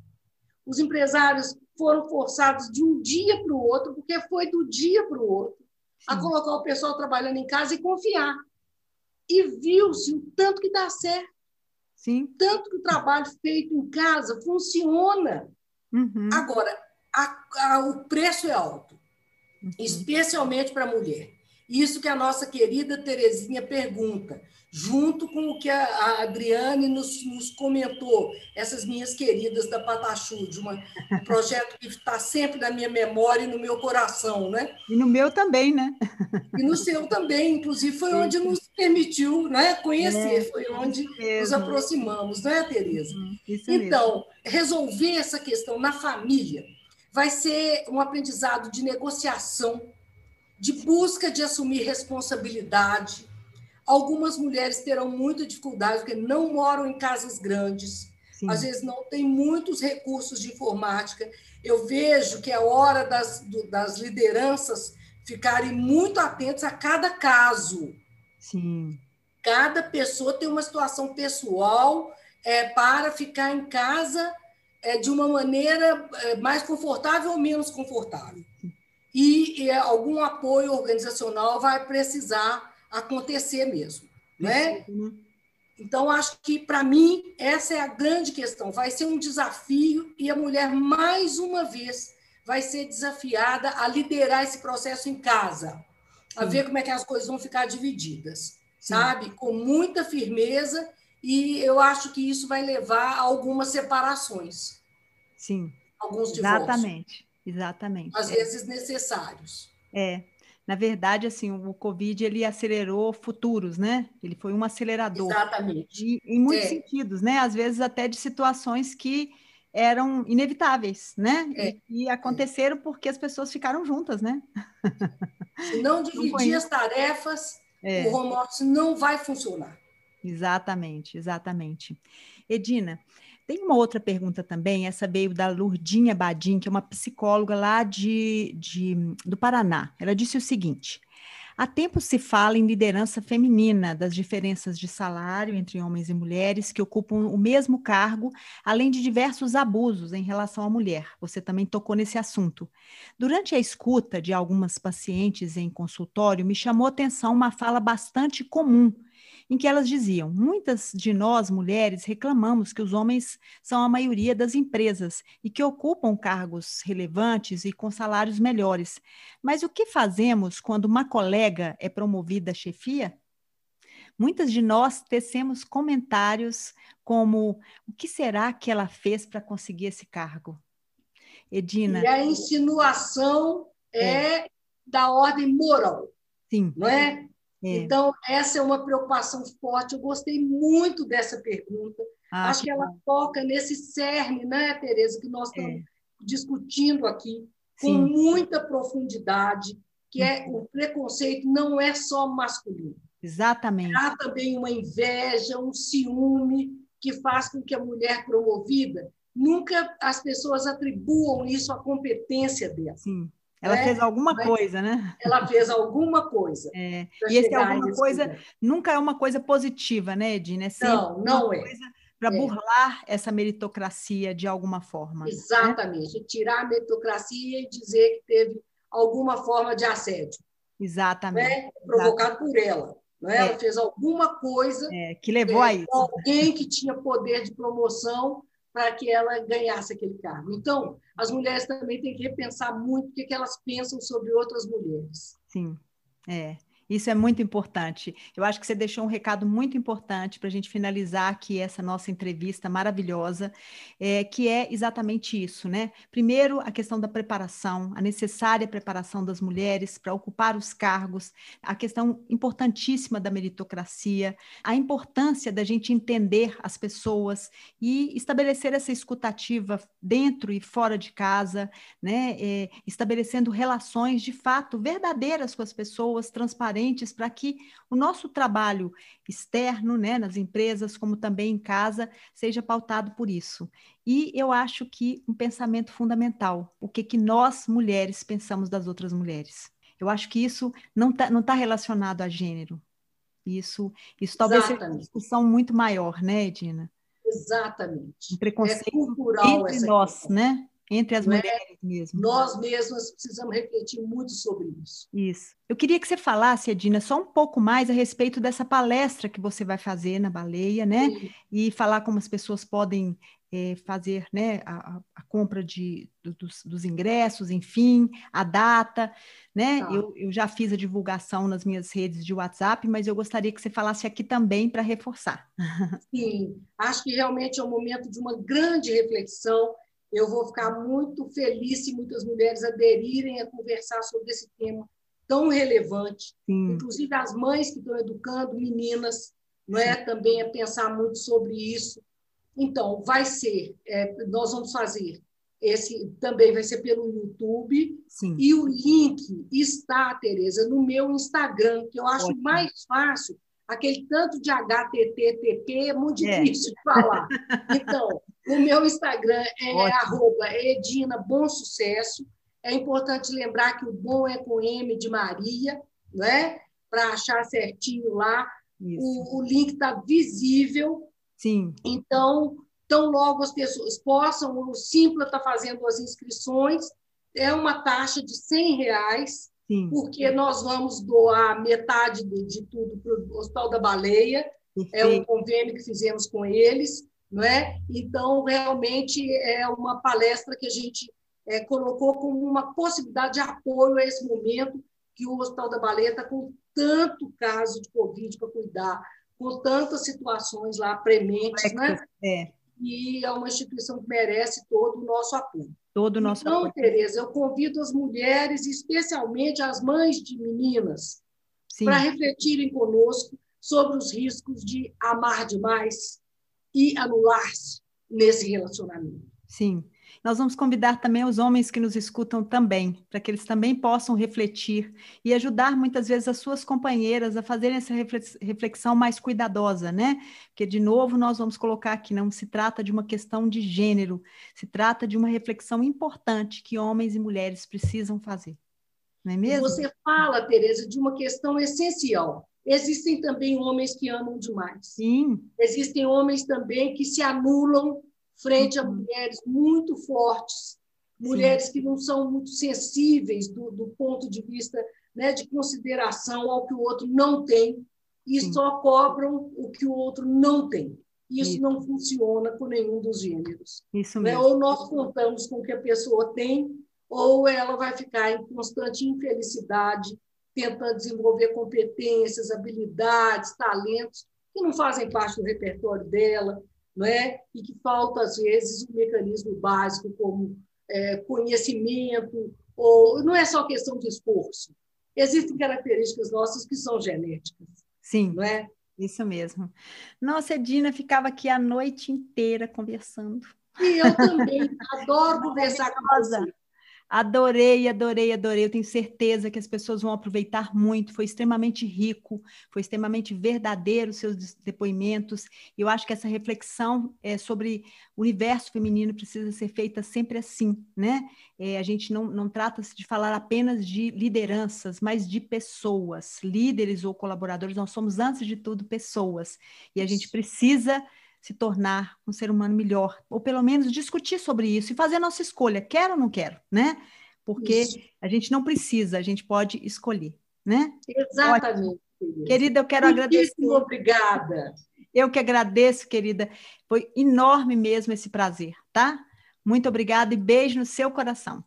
Os empresários foram forçados de um dia para o outro, porque foi do dia para o outro, Sim. a colocar o pessoal trabalhando em casa e confiar. E viu-se o tanto que dá certo. Sim. Tanto que o trabalho feito em casa funciona. Uhum. Agora, a, a, o preço é alto, uhum. especialmente para a mulher. Isso que a nossa querida Terezinha pergunta junto com o que a Adriane nos, nos comentou, essas minhas queridas da Patachu, de uma, um projeto que está sempre na minha memória e no meu coração, né? E no meu também, né? E no seu também, inclusive, foi onde nos permitiu né, conhecer, é, foi onde nos aproximamos, não é, Tereza? Uhum, então, resolver essa questão na família vai ser um aprendizado de negociação, de busca de assumir responsabilidade, Algumas mulheres terão muita dificuldade, porque não moram em casas grandes, Sim. às vezes não têm muitos recursos de informática. Eu vejo que é hora das, das lideranças ficarem muito atentos a cada caso. Sim. Cada pessoa tem uma situação pessoal é, para ficar em casa é, de uma maneira é, mais confortável ou menos confortável. E, e algum apoio organizacional vai precisar acontecer mesmo. né? Então, acho que, para mim, essa é a grande questão. Vai ser um desafio e a mulher, mais uma vez, vai ser desafiada a liderar esse processo em casa, a ver como é que as coisas vão ficar divididas, sabe? Com muita firmeza, e eu acho que isso vai levar a algumas separações. Sim. Alguns divórcios. Exatamente, exatamente. Às é. vezes necessários. É, na verdade, assim, o Covid ele acelerou futuros, né? Ele foi um acelerador. Exatamente. E, em muitos é. sentidos, né? Às vezes até de situações que eram inevitáveis, né? É. E, e, aconteceram porque as pessoas ficaram juntas, né? Se não dividir as tarefas, é. o home office não vai funcionar. Exatamente, exatamente. Edina, tem uma outra pergunta também, essa veio da Lurdinha Badim, que é uma psicóloga lá de, de, do Paraná. Ela disse o seguinte: há tempo se fala em liderança feminina, das diferenças de salário entre homens e mulheres que ocupam o mesmo cargo, além de diversos abusos em relação à mulher. Você também tocou nesse assunto. Durante a escuta de algumas pacientes em consultório, me chamou a atenção uma fala bastante comum em que elas diziam: muitas de nós, mulheres, reclamamos que os homens são a maioria das empresas e que ocupam cargos relevantes e com salários melhores. Mas o que fazemos quando uma colega é promovida a chefia? Muitas de nós tecemos comentários como: o que será que ela fez para conseguir esse cargo? Edina. E a insinuação é, é da ordem moral. Sim. Não é? É. Então, essa é uma preocupação forte. Eu gostei muito dessa pergunta. Ah, Acho que, que ela toca nesse cerne, né, Tereza, que nós estamos é. discutindo aqui com Sim. muita profundidade, que é o preconceito não é só masculino. Exatamente. Há também uma inveja, um ciúme que faz com que a mulher promovida nunca as pessoas atribuam isso à competência dela. Sim. Ela né? fez alguma Mas coisa, né? Essa fez alguma coisa. É. E esse alguma coisa lugar. nunca é uma coisa positiva, né, Edina? É não, não é. Para é. burlar essa meritocracia de alguma forma. Né? Exatamente. Né? Tirar a meritocracia e dizer que teve alguma forma de assédio. Exatamente. Né? Provocado Exatamente. por ela. Né? Ela fez alguma coisa é, que levou a é, isso. Alguém que tinha poder de promoção para que ela ganhasse aquele cargo. Então, as mulheres também têm que repensar muito o que, elas pensam sobre outras mulheres. Sim, é. Isso é muito importante. Eu acho que você deixou um recado muito importante para a gente finalizar aqui essa nossa entrevista maravilhosa, é, que é exatamente isso, né? Primeiro, a questão da preparação, a necessária preparação das mulheres para ocupar os cargos, a questão importantíssima da meritocracia, a importância da gente entender as pessoas e estabelecer essa escutativa dentro e fora de casa, né? É, estabelecendo relações de fato verdadeiras com as pessoas, transparentes transparentes para que o nosso trabalho externo, né, nas empresas, como também em casa, seja pautado por isso. E eu acho que um pensamento fundamental, o que, que nós, mulheres, pensamos das outras mulheres. Eu acho que isso não está não tá relacionado a gênero. Isso, isso talvez Exatamente. seja uma discussão muito maior, né, Edina? Exatamente. Um preconceito é cultural entre nós, questão. né? Entre as é? mulheres mesmo. Nós mesmas precisamos refletir muito sobre isso. Isso. Eu queria que você falasse, Edina, só um pouco mais a respeito dessa palestra que você vai fazer na Baleia, né? Sim. E falar como as pessoas podem é, fazer né, a, a compra de, dos, dos, ingressos, enfim, a data, né? Tá. Eu, eu já fiz a divulgação nas minhas redes de WhatsApp, mas eu gostaria que você falasse aqui também para reforçar. Sim, acho que realmente é um momento de uma grande reflexão eu vou ficar muito feliz se muitas mulheres aderirem a conversar sobre esse tema tão relevante, Sim. inclusive as mães que estão educando meninas, não é também a pensar muito sobre isso. Então, vai ser, é, nós vamos fazer esse também vai ser pelo YouTube Sim. e o link está, Tereza, no meu Instagram, que eu acho Ótimo. mais fácil. Aquele tanto de HTTP é muito é. difícil de falar. Então, o meu Instagram é arroba Edina Bom Sucesso. É importante lembrar que o bom é com M de Maria, não é? Para achar certinho lá. O, o, link está visível. Sim. Então, tão logo as pessoas possam, o Simpla está fazendo as inscrições, é uma taxa de 100 reais, Sim. porque nós vamos doar metade de, de tudo para o Hospital da Baleia, Perfeito. é um convênio que fizemos com eles, não é? Então, realmente é uma palestra que a gente é, colocou como uma possibilidade de apoio a esse momento que o Hospital da Baleia está com tanto caso de Covid para cuidar, com tantas situações lá prementes, né? É. E é uma instituição que merece todo o nosso apoio. Todo o nosso então, apoio. Tereza, eu convido as mulheres, especialmente as mães de meninas, para refletirem conosco sobre os riscos de amar demais e anular-se nesse relacionamento. Sim. Nós vamos convidar também os homens que nos escutam também, para que eles também possam refletir e ajudar muitas vezes as suas companheiras a fazerem essa reflexão mais cuidadosa, né? Porque, de novo, nós vamos colocar aqui: não se trata de uma questão de gênero, se trata de uma reflexão importante que homens e mulheres precisam fazer. Não é mesmo? Você fala, Tereza, de uma questão essencial. Existem também homens que amam demais. Sim. Existem homens também que se anulam frente a uhum. mulheres muito fortes, mulheres Sim. que não são muito sensíveis do, do ponto de vista né, de consideração ao que o outro não tem e Sim. só cobram o que o outro não tem. Isso, Isso, não funciona com nenhum dos gêneros. Isso né? mesmo. Ou nós contamos com o que a pessoa tem, ou ela vai ficar em constante infelicidade, tentando desenvolver competências, habilidades, talentos que não fazem parte do repertório dela, não é? e que falta, às vezes, um mecanismo básico como é, conhecimento, ou não é só questão de esforço. Existem características nossas que são genéticas. Sim. Não é? Isso mesmo. Nossa, Edina ficava aqui a noite inteira conversando. E eu também adoro conversar com você. Adorei, adorei, adorei. Eu tenho certeza que as pessoas vão aproveitar muito. Foi extremamente rico, foi extremamente verdadeiro os seus depoimentos. Eu acho que essa reflexão é, sobre o universo feminino precisa ser feita sempre assim, né? É, a gente não, não trata-se de falar apenas de lideranças, mas de pessoas, líderes ou colaboradores. Nós somos, antes de tudo, pessoas. E a gente precisa se tornar um ser humano melhor, ou pelo menos discutir sobre isso e fazer a nossa escolha, quero ou não quero, né? Porque isso. a gente não precisa, a gente pode escolher, né? Exatamente. Querida, eu quero agradecer. Obrigada. Eu que agradeço, querida. Foi enorme mesmo esse prazer, tá? Muito obrigada e beijo no seu coração.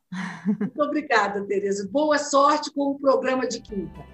Muito obrigada, Tereza. Boa sorte com o programa de quinta.